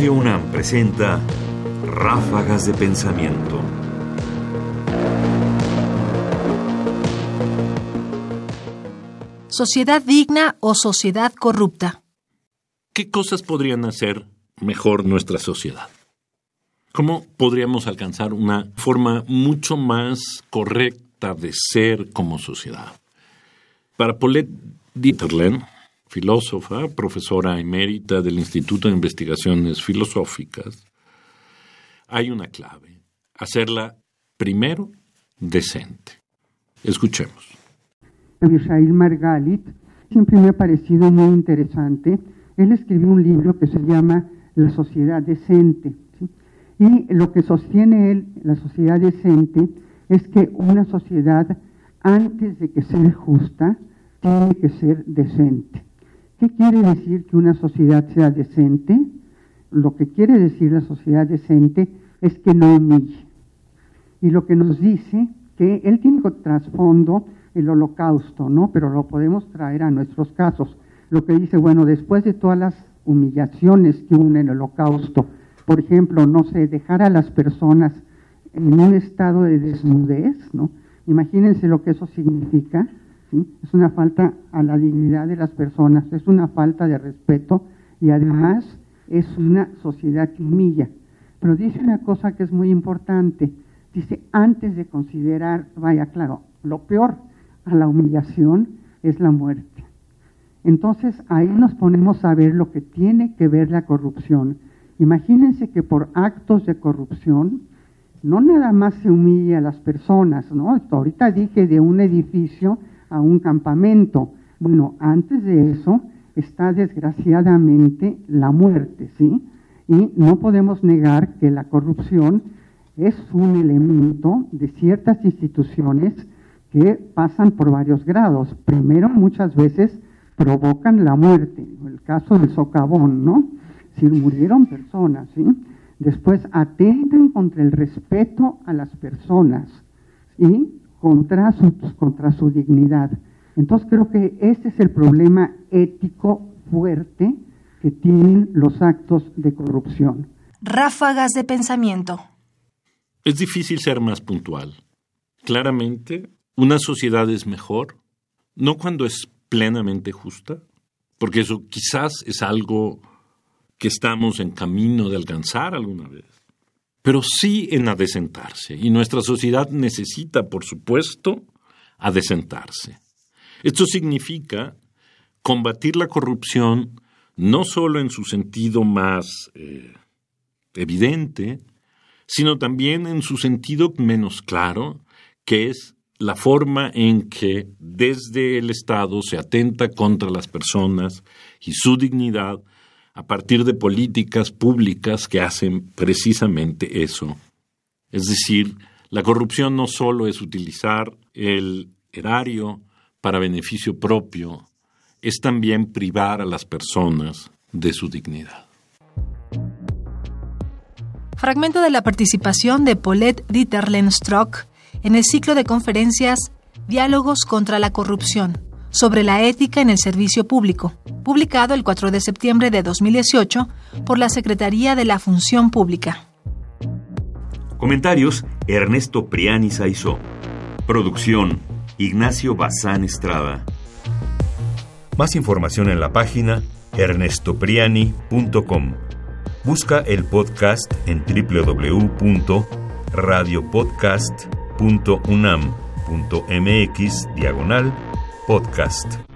Radio UNAM presenta Ráfagas de Pensamiento. Sociedad digna o sociedad corrupta. ¿Qué cosas podrían hacer mejor nuestra sociedad? ¿Cómo podríamos alcanzar una forma mucho más correcta de ser como sociedad? Para Paulette Dieterlen, filósofa, profesora emérita del Instituto de Investigaciones Filosóficas, hay una clave, hacerla primero decente. Escuchemos. Abisail Margalit siempre me ha parecido muy interesante. Él escribió un libro que se llama La sociedad decente. Y lo que sostiene él, la sociedad decente, es que una sociedad, antes de que sea justa, tiene que ser decente. ¿Qué quiere decir que una sociedad sea decente? Lo que quiere decir la sociedad decente es que no humille. Y lo que nos dice que él tiene trasfondo el holocausto, ¿no? Pero lo podemos traer a nuestros casos. Lo que dice, bueno, después de todas las humillaciones que hubo el holocausto, por ejemplo, no sé, dejar a las personas en un estado de desnudez, ¿no? Imagínense lo que eso significa, es una falta a la dignidad de las personas, es una falta de respeto y además es una sociedad que humilla. Pero dice una cosa que es muy importante, dice, antes de considerar, vaya, claro, lo peor a la humillación es la muerte. Entonces ahí nos ponemos a ver lo que tiene que ver la corrupción. Imagínense que por actos de corrupción no nada más se humilla a las personas, ¿no? Ahorita dije de un edificio a un campamento. Bueno, antes de eso está desgraciadamente la muerte, ¿sí? Y no podemos negar que la corrupción es un elemento de ciertas instituciones que pasan por varios grados. Primero, muchas veces provocan la muerte, el caso del socavón, ¿no? Si murieron personas, ¿sí? Después atentan contra el respeto a las personas y contra su, contra su dignidad. Entonces creo que este es el problema ético fuerte que tienen los actos de corrupción. Ráfagas de pensamiento. Es difícil ser más puntual. Claramente, una sociedad es mejor, no cuando es plenamente justa, porque eso quizás es algo que estamos en camino de alcanzar alguna vez pero sí en adecentarse. Y nuestra sociedad necesita, por supuesto, adecentarse. Esto significa combatir la corrupción no solo en su sentido más eh, evidente, sino también en su sentido menos claro, que es la forma en que desde el Estado se atenta contra las personas y su dignidad a partir de políticas públicas que hacen precisamente eso. Es decir, la corrupción no solo es utilizar el erario para beneficio propio, es también privar a las personas de su dignidad. Fragmento de la participación de Paulette Dieterlen Strock en el ciclo de conferencias Diálogos contra la corrupción sobre la ética en el servicio público, publicado el 4 de septiembre de 2018 por la Secretaría de la Función Pública. Comentarios: Ernesto Priani Saizó. Producción: Ignacio Bazán Estrada. Más información en la página ernestopriani.com. Busca el podcast en www.radiopodcast.unam.mx diagonal podcast.